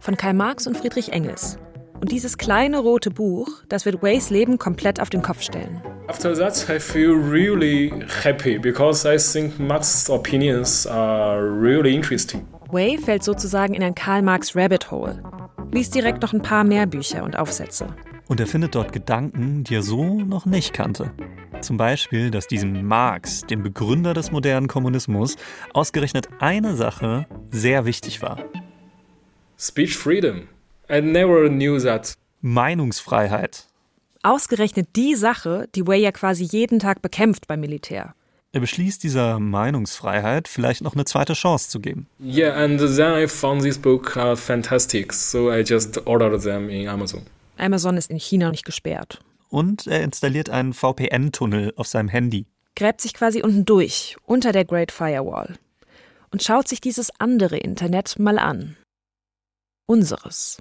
von Karl Marx und Friedrich Engels. Und dieses kleine rote Buch, das wird Ways Leben komplett auf den Kopf stellen. After that, I feel really happy because I think Marx's opinions are really interesting. Wei fällt sozusagen in ein Karl Marx Rabbit Hole, liest direkt noch ein paar mehr Bücher und Aufsätze. Und er findet dort Gedanken, die er so noch nicht kannte. Zum Beispiel, dass diesem Marx, dem Begründer des modernen Kommunismus, ausgerechnet eine Sache sehr wichtig war. Speech freedom. I never knew that. Meinungsfreiheit. Ausgerechnet die Sache, die Wei ja quasi jeden Tag bekämpft beim Militär. Er beschließt dieser Meinungsfreiheit vielleicht noch eine zweite Chance zu geben. Yeah, and then I found this book uh, fantastic, so I just ordered them in Amazon. Amazon ist in China nicht gesperrt. Und er installiert einen VPN-Tunnel auf seinem Handy. Gräbt sich quasi unten durch, unter der Great Firewall. Und schaut sich dieses andere Internet mal an. Unseres.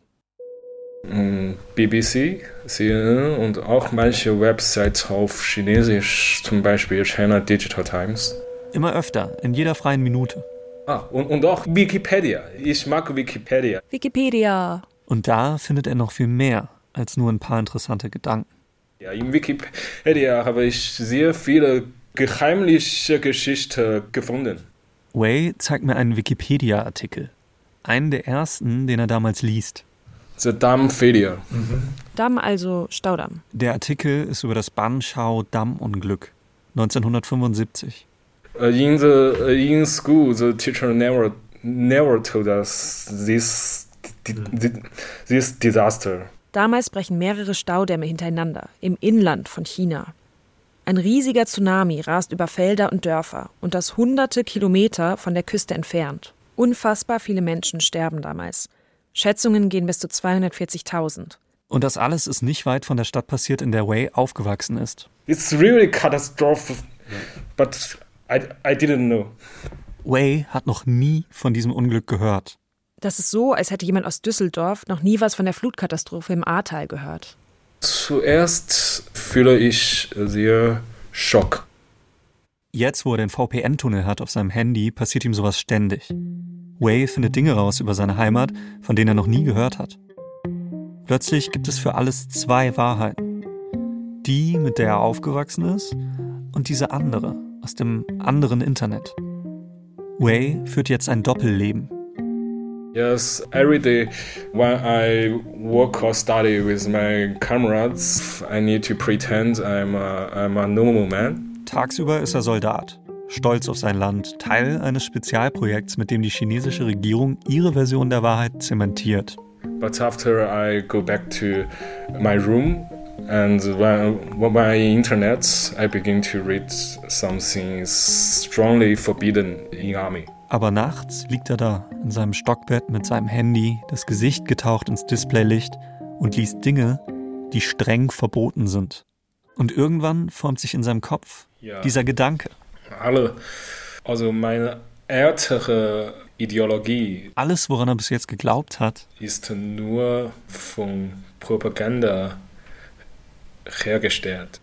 Mm, BBC, CNN und auch manche Websites auf Chinesisch, zum Beispiel China Digital Times. Immer öfter, in jeder freien Minute. Ah, und, und auch Wikipedia. Ich mag Wikipedia. Wikipedia. Und da findet er noch viel mehr als nur ein paar interessante Gedanken. Ja, in Wikipedia habe ich sehr viele geheimliche Geschichten gefunden. Wei zeigt mir einen Wikipedia-Artikel. Einen der ersten, den er damals liest. The Damm Failure. Mhm. Damm also Staudamm. Der Artikel ist über das Banschau-Dammunglück 1975. Uh, in the uh, in school, the teacher never never told us this this disaster. Damals brechen mehrere Staudämme hintereinander im Inland von China. Ein riesiger Tsunami rast über Felder und Dörfer und das hunderte Kilometer von der Küste entfernt. Unfassbar viele Menschen sterben damals. Schätzungen gehen bis zu 240.000. Und das alles ist nicht weit von der Stadt passiert, in der Wei aufgewachsen ist. It's really catastrophic, but I, I didn't know. Wei hat noch nie von diesem Unglück gehört. Das ist so, als hätte jemand aus Düsseldorf noch nie was von der Flutkatastrophe im Ahrtal gehört. Zuerst fühle ich sehr Schock. Jetzt, wo er den VPN-Tunnel hat auf seinem Handy, passiert ihm sowas ständig. Wei findet Dinge raus über seine Heimat, von denen er noch nie gehört hat. Plötzlich gibt es für alles zwei Wahrheiten. Die, mit der er aufgewachsen ist, und diese andere, aus dem anderen Internet. Wei führt jetzt ein Doppelleben. Yes, every day when I work or study with my comrades, I need to pretend I'm a, I'm a normal man. Tagsüber ist er Soldat, stolz auf sein Land, Teil eines Spezialprojekts, mit dem die chinesische Regierung ihre Version der Wahrheit zementiert. But after I go back to my room and when, when my internet, I begin to read something strongly forbidden in army. Aber nachts liegt er da in seinem Stockbett mit seinem Handy, das Gesicht getaucht ins Displaylicht und liest Dinge, die streng verboten sind. Und irgendwann formt sich in seinem Kopf ja. dieser Gedanke. Alle, also meine ältere Ideologie. Alles, woran er bis jetzt geglaubt hat, ist nur von Propaganda hergestellt.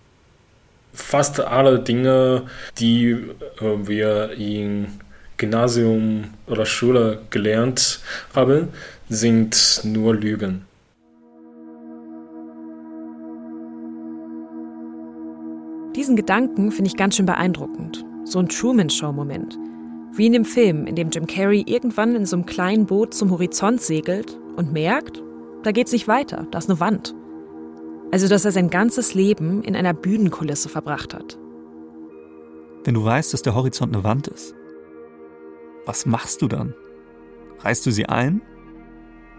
Fast alle Dinge, die äh, wir in Gymnasium oder Schule gelernt haben, sind nur Lügen. Diesen Gedanken finde ich ganz schön beeindruckend. So ein Truman-Show-Moment. Wie in dem Film, in dem Jim Carrey irgendwann in so einem kleinen Boot zum Horizont segelt und merkt, da geht's nicht weiter, da ist eine Wand. Also, dass er sein ganzes Leben in einer Bühnenkulisse verbracht hat. Wenn du weißt, dass der Horizont eine Wand ist, was machst du dann? Reißt du sie ein?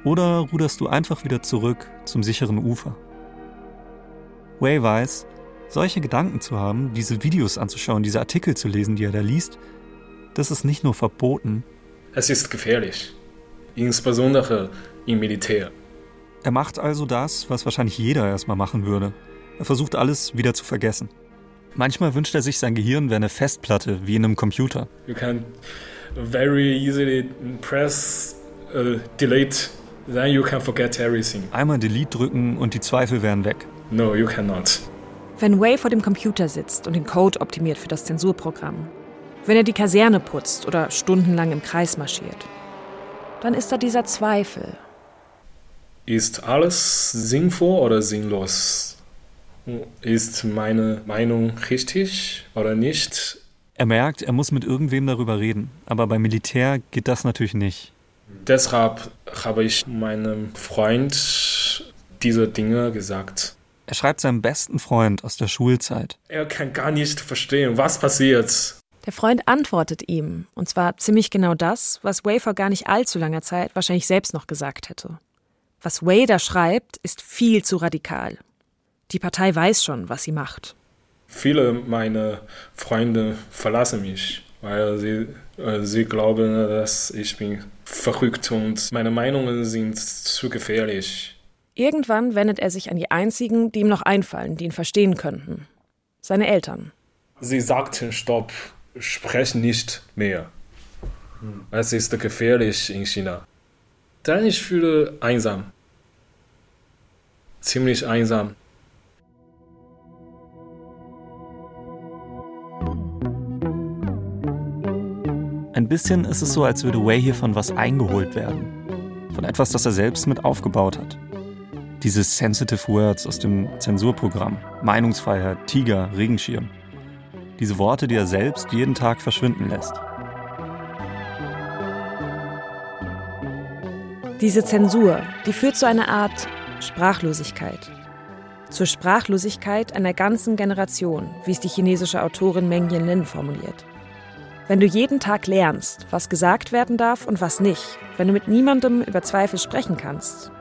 Oder ruderst du einfach wieder zurück zum sicheren Ufer? Way weiß, solche Gedanken zu haben, diese Videos anzuschauen, diese Artikel zu lesen, die er da liest, das ist nicht nur verboten. Es ist gefährlich. Insbesondere im Militär. Er macht also das, was wahrscheinlich jeder erstmal machen würde. Er versucht alles wieder zu vergessen. Manchmal wünscht er sich, sein Gehirn wäre eine Festplatte, wie in einem Computer. You can very easily press uh, delete, then you can forget everything. Einmal Delete drücken und die Zweifel wären weg. No, you cannot. Wenn Way vor dem Computer sitzt und den Code optimiert für das Zensurprogramm, wenn er die Kaserne putzt oder stundenlang im Kreis marschiert, dann ist da dieser Zweifel. Ist alles sinnvoll oder sinnlos? Ist meine Meinung richtig oder nicht? Er merkt, er muss mit irgendwem darüber reden, aber beim Militär geht das natürlich nicht. Deshalb habe ich meinem Freund diese Dinge gesagt. Er schreibt seinem besten Freund aus der Schulzeit. Er kann gar nicht verstehen, was passiert. Der Freund antwortet ihm, und zwar ziemlich genau das, was Way vor gar nicht allzu langer Zeit wahrscheinlich selbst noch gesagt hätte. Was Way da schreibt, ist viel zu radikal. Die Partei weiß schon, was sie macht. Viele meiner Freunde verlassen mich, weil sie, äh, sie glauben, dass ich bin verrückt und meine Meinungen sind zu gefährlich. Irgendwann wendet er sich an die einzigen, die ihm noch einfallen, die ihn verstehen könnten. Seine Eltern. Sie sagten, stopp, sprech nicht mehr. Es ist gefährlich in China. Dann ich fühle einsam. Ziemlich einsam. Ein bisschen ist es so, als würde Wei hier von was eingeholt werden. Von etwas, das er selbst mit aufgebaut hat. Diese Sensitive Words aus dem Zensurprogramm. Meinungsfreiheit, Tiger, Regenschirm. Diese Worte, die er selbst jeden Tag verschwinden lässt. Diese Zensur, die führt zu einer Art Sprachlosigkeit. Zur Sprachlosigkeit einer ganzen Generation, wie es die chinesische Autorin Meng Yanlin formuliert. Wenn du jeden Tag lernst, was gesagt werden darf und was nicht, wenn du mit niemandem über Zweifel sprechen kannst,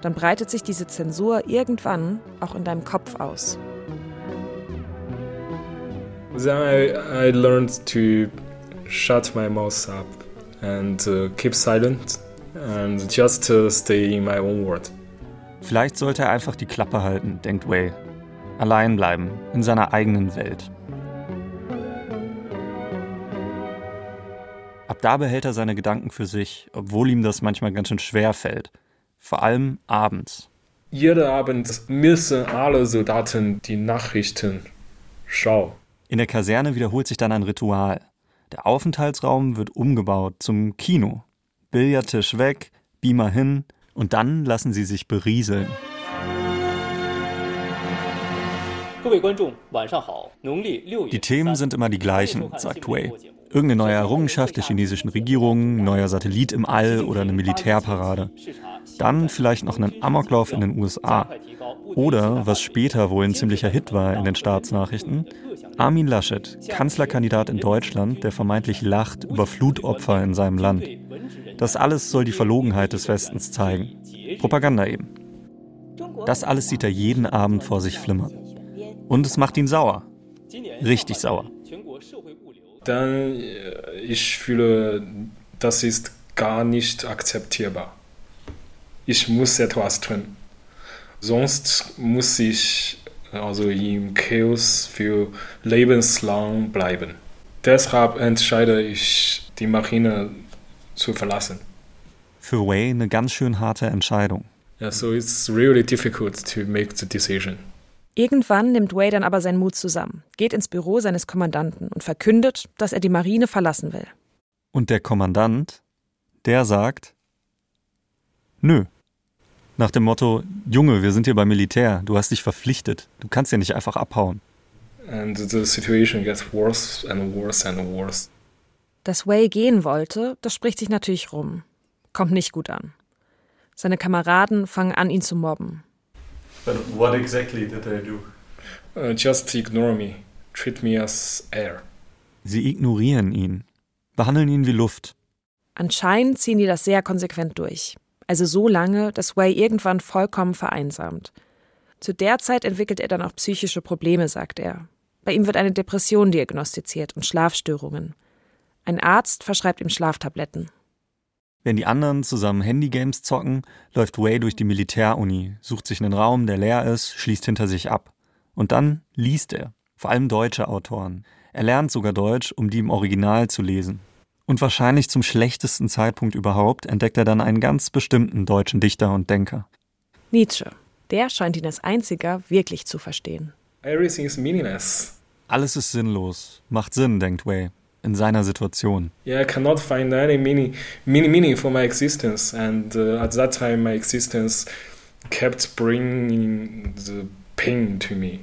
dann breitet sich diese Zensur irgendwann auch in deinem Kopf aus. Then I, I learned to shut my mouth up and uh, keep silent and just uh, stay in my own world. Vielleicht sollte er einfach die Klappe halten, denkt Wei. Allein bleiben, in seiner eigenen Welt. Ab da behält er seine Gedanken für sich, obwohl ihm das manchmal ganz schön schwer fällt. Vor allem abends. Jeden Abend müssen alle Soldaten die Nachrichten schauen. In der Kaserne wiederholt sich dann ein Ritual. Der Aufenthaltsraum wird umgebaut zum Kino. Billardtisch weg, Beamer hin und dann lassen sie sich berieseln. Die Themen sind immer die gleichen, sagt Wei. Irgendeine neue Errungenschaft der chinesischen Regierung, neuer Satellit im All oder eine Militärparade. Dann vielleicht noch einen Amoklauf in den USA. Oder, was später wohl ein ziemlicher Hit war in den Staatsnachrichten, Armin Laschet, Kanzlerkandidat in Deutschland, der vermeintlich lacht über Flutopfer in seinem Land. Das alles soll die Verlogenheit des Westens zeigen. Propaganda eben. Das alles sieht er jeden Abend vor sich flimmern. Und es macht ihn sauer. Richtig sauer. Dann ich fühle, das ist gar nicht akzeptierbar. Ich muss etwas tun. Sonst muss ich also im Chaos für lebenslang bleiben. Deshalb entscheide ich, die Marine zu verlassen. Für Wei eine ganz schön harte Entscheidung. Yeah, so it's really difficult to make the decision. Irgendwann nimmt Wei dann aber seinen Mut zusammen, geht ins Büro seines Kommandanten und verkündet, dass er die Marine verlassen will. Und der Kommandant, der sagt, nö. Nach dem Motto, Junge, wir sind hier beim Militär, du hast dich verpflichtet, du kannst ja nicht einfach abhauen. And the situation gets worse and worse and worse. Dass Wei gehen wollte, das spricht sich natürlich rum. Kommt nicht gut an. Seine Kameraden fangen an, ihn zu mobben. But what exactly did they do? Uh, just ignore me. Treat me as air. Sie ignorieren ihn, behandeln ihn wie Luft. Anscheinend ziehen die das sehr konsequent durch. Also so lange, dass Wei irgendwann vollkommen vereinsamt. Zu der Zeit entwickelt er dann auch psychische Probleme, sagt er. Bei ihm wird eine Depression diagnostiziert und Schlafstörungen. Ein Arzt verschreibt ihm Schlaftabletten. Wenn die anderen zusammen Handygames zocken, läuft Wei durch die Militäruni, sucht sich einen Raum, der leer ist, schließt hinter sich ab. Und dann liest er, vor allem deutsche Autoren. Er lernt sogar Deutsch, um die im Original zu lesen. Und wahrscheinlich zum schlechtesten Zeitpunkt überhaupt entdeckt er dann einen ganz bestimmten deutschen Dichter und Denker. Nietzsche. Der scheint ihn als einziger wirklich zu verstehen. Everything is meaningless. Alles ist sinnlos. Macht Sinn, denkt Wei, in seiner Situation. Yeah, I cannot find any meaning, meaning, meaning for my existence. And uh, at that time, my existence kept bringing the pain to me.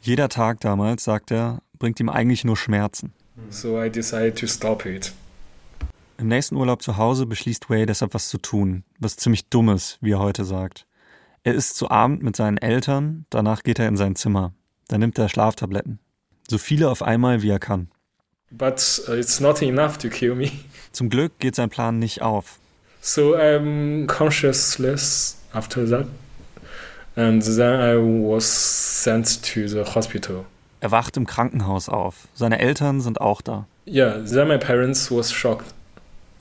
Jeder Tag damals, sagt er, bringt ihm eigentlich nur Schmerzen. So I decided to stop it. Im nächsten Urlaub zu Hause beschließt Way deshalb was zu tun, was ziemlich Dummes, wie er heute sagt. Er isst zu Abend mit seinen Eltern, danach geht er in sein Zimmer. Da nimmt er Schlaftabletten. So viele auf einmal, wie er kann. But uh, it's not enough to kill me. Zum Glück geht sein Plan nicht auf. So I'm consciousless after that. And then I was sent to the hospital. Er wacht im Krankenhaus auf. Seine Eltern sind auch da. Yeah, then my parents was shocked.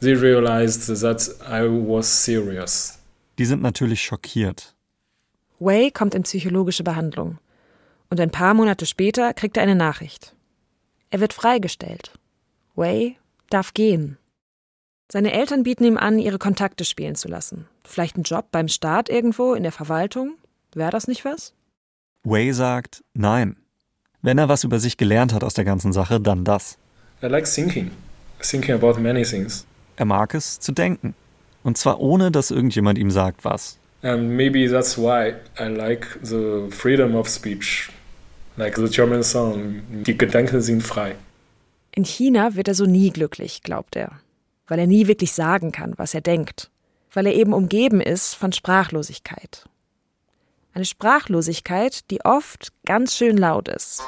They realized that I was serious. Die sind natürlich schockiert. Wei kommt in psychologische Behandlung. Und ein paar Monate später kriegt er eine Nachricht. Er wird freigestellt. Wei darf gehen. Seine Eltern bieten ihm an, ihre Kontakte spielen zu lassen. Vielleicht einen Job beim Staat irgendwo in der Verwaltung? Wäre das nicht was? Wei sagt nein. Wenn er was über sich gelernt hat aus der ganzen Sache, dann das. I like thinking. Thinking about many things. Er mag es zu denken. Und zwar ohne, dass irgendjemand ihm sagt, was. And maybe that's why I like the freedom of speech. Like the German song, die Gedanken sind frei. In China wird er so nie glücklich, glaubt er. Weil er nie wirklich sagen kann, was er denkt. Weil er eben umgeben ist von Sprachlosigkeit. Eine Sprachlosigkeit, die oft ganz schön laut ist.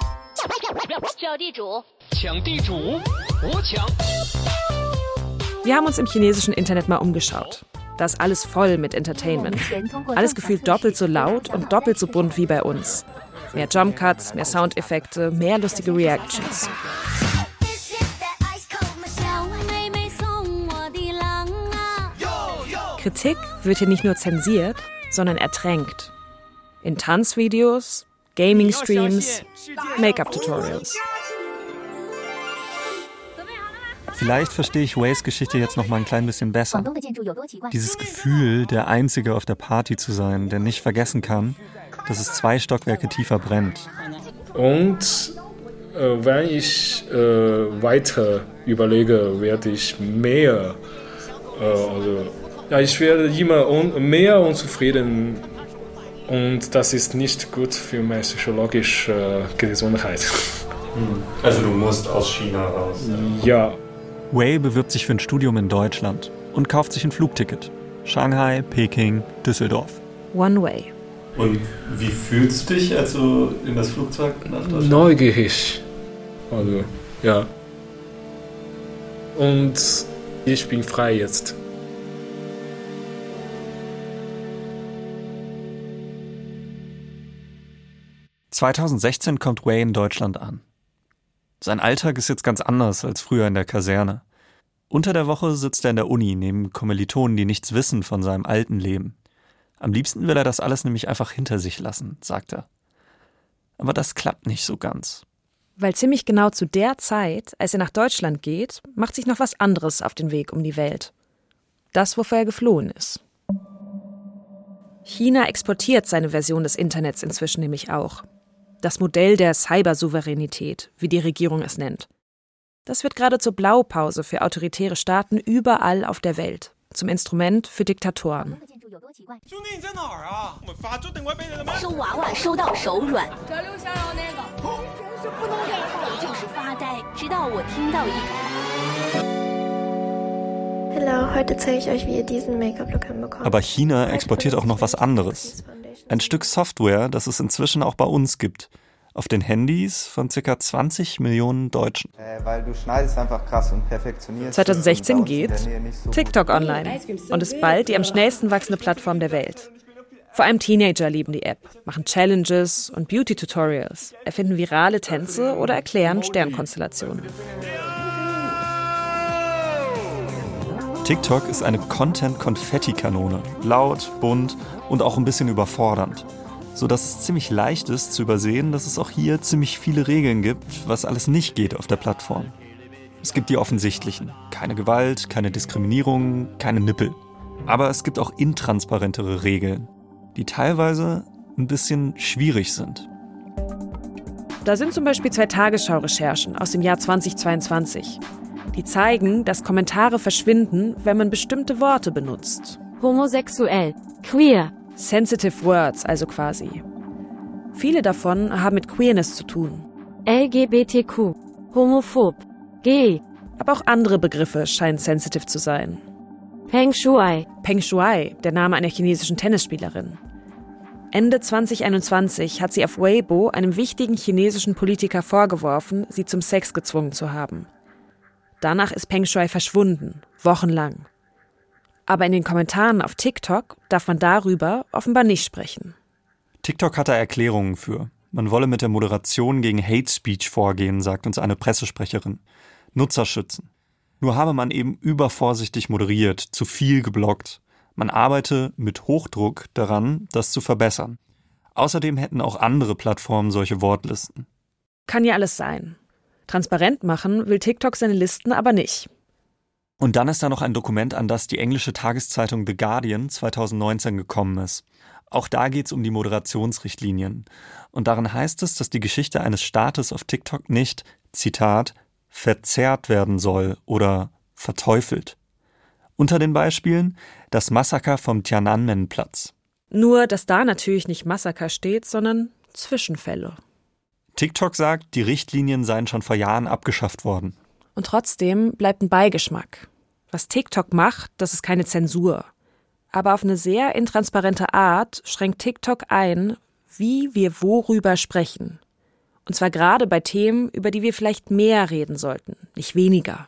Wir haben uns im chinesischen Internet mal umgeschaut. Da ist alles voll mit Entertainment. Alles gefühlt doppelt so laut und doppelt so bunt wie bei uns. Mehr Jumpcuts, mehr Soundeffekte, mehr lustige Reactions. Kritik wird hier nicht nur zensiert, sondern ertränkt. In Tanzvideos, Gaming-Streams, Make-up-Tutorials. Vielleicht verstehe ich Ways Geschichte jetzt noch mal ein klein bisschen besser. Dieses Gefühl, der Einzige auf der Party zu sein, der nicht vergessen kann, dass es zwei Stockwerke tiefer brennt. Und äh, wenn ich äh, weiter überlege, werde ich mehr, äh, also ja, ich werde immer un mehr unzufrieden und das ist nicht gut für meine psychologische Gesundheit. Also du musst aus China raus. Ja. Wei bewirbt sich für ein Studium in Deutschland und kauft sich ein Flugticket. Shanghai, Peking, Düsseldorf. One Way. Und wie fühlst du dich, als du in das Flugzeug nach Deutschland? Neugierig. Also, ja. Und ich bin frei jetzt. ...2016 kommt Wei in Deutschland an. Sein Alltag ist jetzt ganz anders als früher in der Kaserne. Unter der Woche sitzt er in der Uni neben Kommilitonen, die nichts wissen von seinem alten Leben. Am liebsten will er das alles nämlich einfach hinter sich lassen, sagt er. Aber das klappt nicht so ganz. Weil ziemlich genau zu der Zeit, als er nach Deutschland geht, macht sich noch was anderes auf den Weg um die Welt. Das, wovor er geflohen ist. China exportiert seine Version des Internets inzwischen nämlich auch. Das Modell der Cybersouveränität, wie die Regierung es nennt. Das wird gerade zur Blaupause für autoritäre Staaten überall auf der Welt, zum Instrument für Diktatoren. Hello, heute zeige ich euch, wie ihr diesen Make-up-Look hinbekommt. Aber China exportiert auch noch was anderes. Ein Stück Software, das es inzwischen auch bei uns gibt. Auf den Handys von ca. 20 Millionen Deutschen. Äh, weil du schneidest einfach krass und perfektionierst. 2016 geht TikTok online und ist bald die am schnellsten wachsende Plattform der Welt. Vor allem Teenager lieben die App, machen Challenges und Beauty-Tutorials, erfinden virale Tänze oder erklären Sternkonstellationen. TikTok ist eine Content-Konfetti-Kanone. Laut, bunt und auch ein bisschen überfordernd. Sodass es ziemlich leicht ist zu übersehen, dass es auch hier ziemlich viele Regeln gibt, was alles nicht geht auf der Plattform. Es gibt die offensichtlichen. Keine Gewalt, keine Diskriminierung, keine Nippel. Aber es gibt auch intransparentere Regeln, die teilweise ein bisschen schwierig sind. Da sind zum Beispiel zwei Tagesschau-Recherchen aus dem Jahr 2022. Die zeigen, dass Kommentare verschwinden, wenn man bestimmte Worte benutzt. Homosexuell, queer, Sensitive Words also quasi. Viele davon haben mit Queerness zu tun. LGBTQ, homophob, gay. Aber auch andere Begriffe scheinen sensitive zu sein. Peng Shuai. Peng Shuai, der Name einer chinesischen Tennisspielerin. Ende 2021 hat sie auf Weibo einem wichtigen chinesischen Politiker vorgeworfen, sie zum Sex gezwungen zu haben. Danach ist Peng Shuai verschwunden, wochenlang. Aber in den Kommentaren auf TikTok darf man darüber offenbar nicht sprechen. TikTok hat da Erklärungen für. Man wolle mit der Moderation gegen Hate Speech vorgehen, sagt uns eine Pressesprecherin. Nutzer schützen. Nur habe man eben übervorsichtig moderiert, zu viel geblockt. Man arbeite mit Hochdruck daran, das zu verbessern. Außerdem hätten auch andere Plattformen solche Wortlisten. Kann ja alles sein. Transparent machen will TikTok seine Listen aber nicht. Und dann ist da noch ein Dokument, an das die englische Tageszeitung The Guardian 2019 gekommen ist. Auch da geht es um die Moderationsrichtlinien. Und darin heißt es, dass die Geschichte eines Staates auf TikTok nicht, Zitat, verzerrt werden soll oder verteufelt. Unter den Beispielen das Massaker vom Tiananmen-Platz. Nur, dass da natürlich nicht Massaker steht, sondern Zwischenfälle. TikTok sagt, die Richtlinien seien schon vor Jahren abgeschafft worden. Und trotzdem bleibt ein Beigeschmack. Was TikTok macht, das ist keine Zensur aber auf eine sehr intransparente Art schränkt TikTok ein, wie wir worüber sprechen. Und zwar gerade bei Themen, über die wir vielleicht mehr reden sollten, nicht weniger.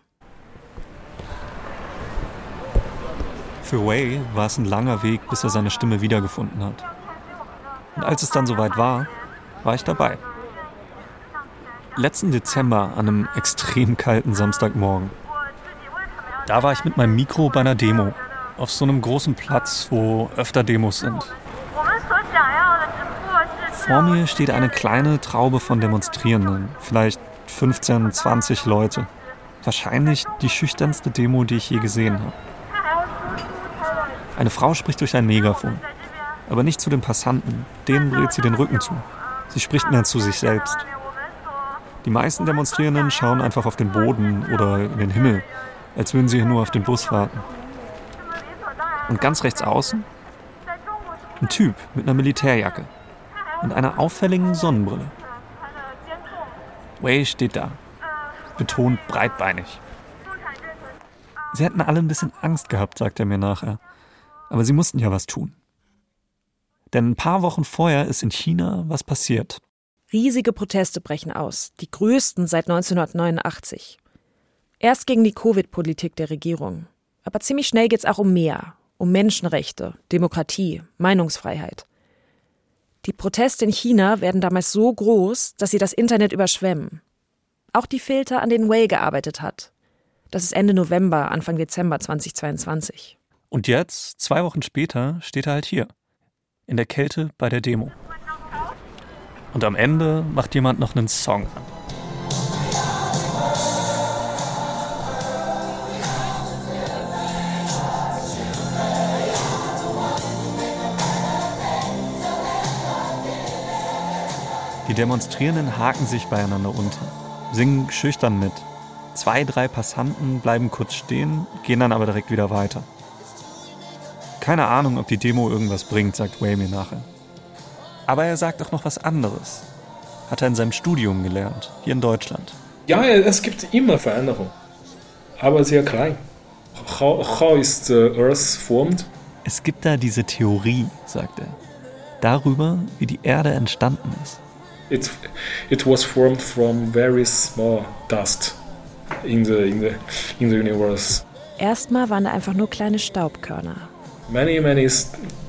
Für Wei war es ein langer Weg, bis er seine Stimme wiedergefunden hat. Und als es dann soweit war, war ich dabei. Letzten Dezember an einem extrem kalten Samstagmorgen. Da war ich mit meinem Mikro bei einer Demo auf so einem großen Platz, wo öfter Demos sind. Vor mir steht eine kleine Traube von Demonstrierenden, vielleicht 15, 20 Leute. Wahrscheinlich die schüchternste Demo, die ich je gesehen habe. Eine Frau spricht durch ein Megafon, aber nicht zu den Passanten, denen dreht sie den Rücken zu. Sie spricht mehr zu sich selbst. Die meisten Demonstrierenden schauen einfach auf den Boden oder in den Himmel, als würden sie nur auf den Bus warten. Und ganz rechts außen ein Typ mit einer Militärjacke und einer auffälligen Sonnenbrille. Wei steht da, betont breitbeinig. Sie hätten alle ein bisschen Angst gehabt, sagt er mir nachher. Aber sie mussten ja was tun. Denn ein paar Wochen vorher ist in China was passiert. Riesige Proteste brechen aus, die größten seit 1989. Erst gegen die Covid-Politik der Regierung. Aber ziemlich schnell geht es auch um mehr, um Menschenrechte, Demokratie, Meinungsfreiheit. Die Proteste in China werden damals so groß, dass sie das Internet überschwemmen. Auch die Filter, an denen Wei gearbeitet hat. Das ist Ende November, Anfang Dezember 2022. Und jetzt, zwei Wochen später, steht er halt hier. In der Kälte bei der Demo. Und am Ende macht jemand noch einen Song an. Die Demonstrierenden haken sich beieinander unter, singen schüchtern mit. Zwei, drei Passanten bleiben kurz stehen, gehen dann aber direkt wieder weiter. Keine Ahnung, ob die Demo irgendwas bringt, sagt Way mir nachher. Aber er sagt auch noch was anderes. Hat er in seinem Studium gelernt, hier in Deutschland. Ja, es gibt immer Veränderungen, aber sehr klein. How, how is the Earth formed? Es gibt da diese Theorie, sagt er, darüber, wie die Erde entstanden ist. It, it was formed from very small dust in the, in the, in the universe. Erstmal waren da einfach nur kleine Staubkörner. Many, many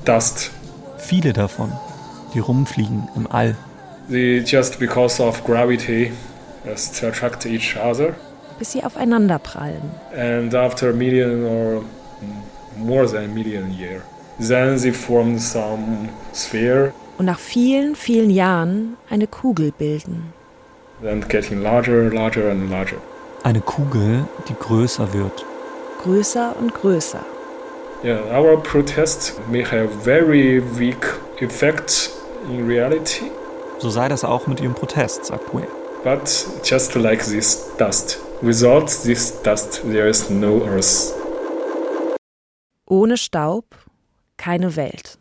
dust. Viele davon, die rumfliegen im All. They just because of gravity just attract each other. Bis sie aufeinander prallen. And after a million or more than a million year, then they form some sphere und nach vielen, vielen Jahren eine Kugel bilden. Larger, larger larger. Eine Kugel, die größer wird. Größer und größer. Yeah, our protest may have very weak effect in reality. So sei das auch mit ihrem Protest, sagt Way. But just like this dust. Without this dust, there is no earth. Ohne Staub keine Welt.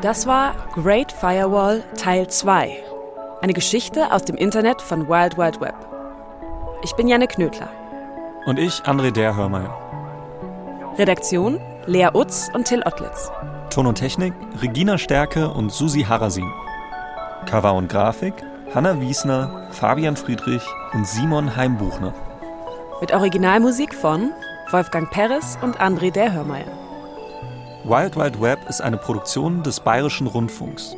Das war Great Firewall Teil 2. Eine Geschichte aus dem Internet von Wild Wild Web. Ich bin Janne Knödler. Und ich, André Derhörmeier. Redaktion Lea Utz und Till Ottlitz. Ton und Technik Regina Stärke und Susi Harasin. Cover und Grafik Hanna Wiesner, Fabian Friedrich und Simon Heimbuchner. Mit Originalmusik von Wolfgang Peres und André Derhörmeier. Wild Wild Web ist eine Produktion des Bayerischen Rundfunks.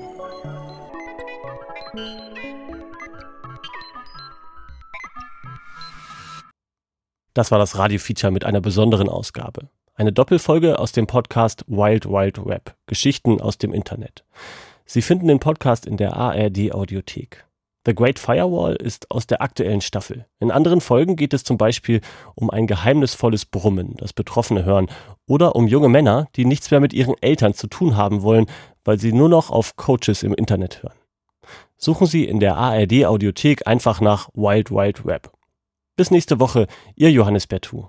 Das war das Radio-Feature mit einer besonderen Ausgabe. Eine Doppelfolge aus dem Podcast Wild Wild Web. Geschichten aus dem Internet. Sie finden den Podcast in der ARD Audiothek. The Great Firewall ist aus der aktuellen Staffel. In anderen Folgen geht es zum Beispiel um ein geheimnisvolles Brummen, das Betroffene hören, oder um junge Männer, die nichts mehr mit ihren Eltern zu tun haben wollen, weil sie nur noch auf Coaches im Internet hören. Suchen Sie in der ARD Audiothek einfach nach Wild Wild Web. Bis nächste Woche, Ihr Johannes Bertou.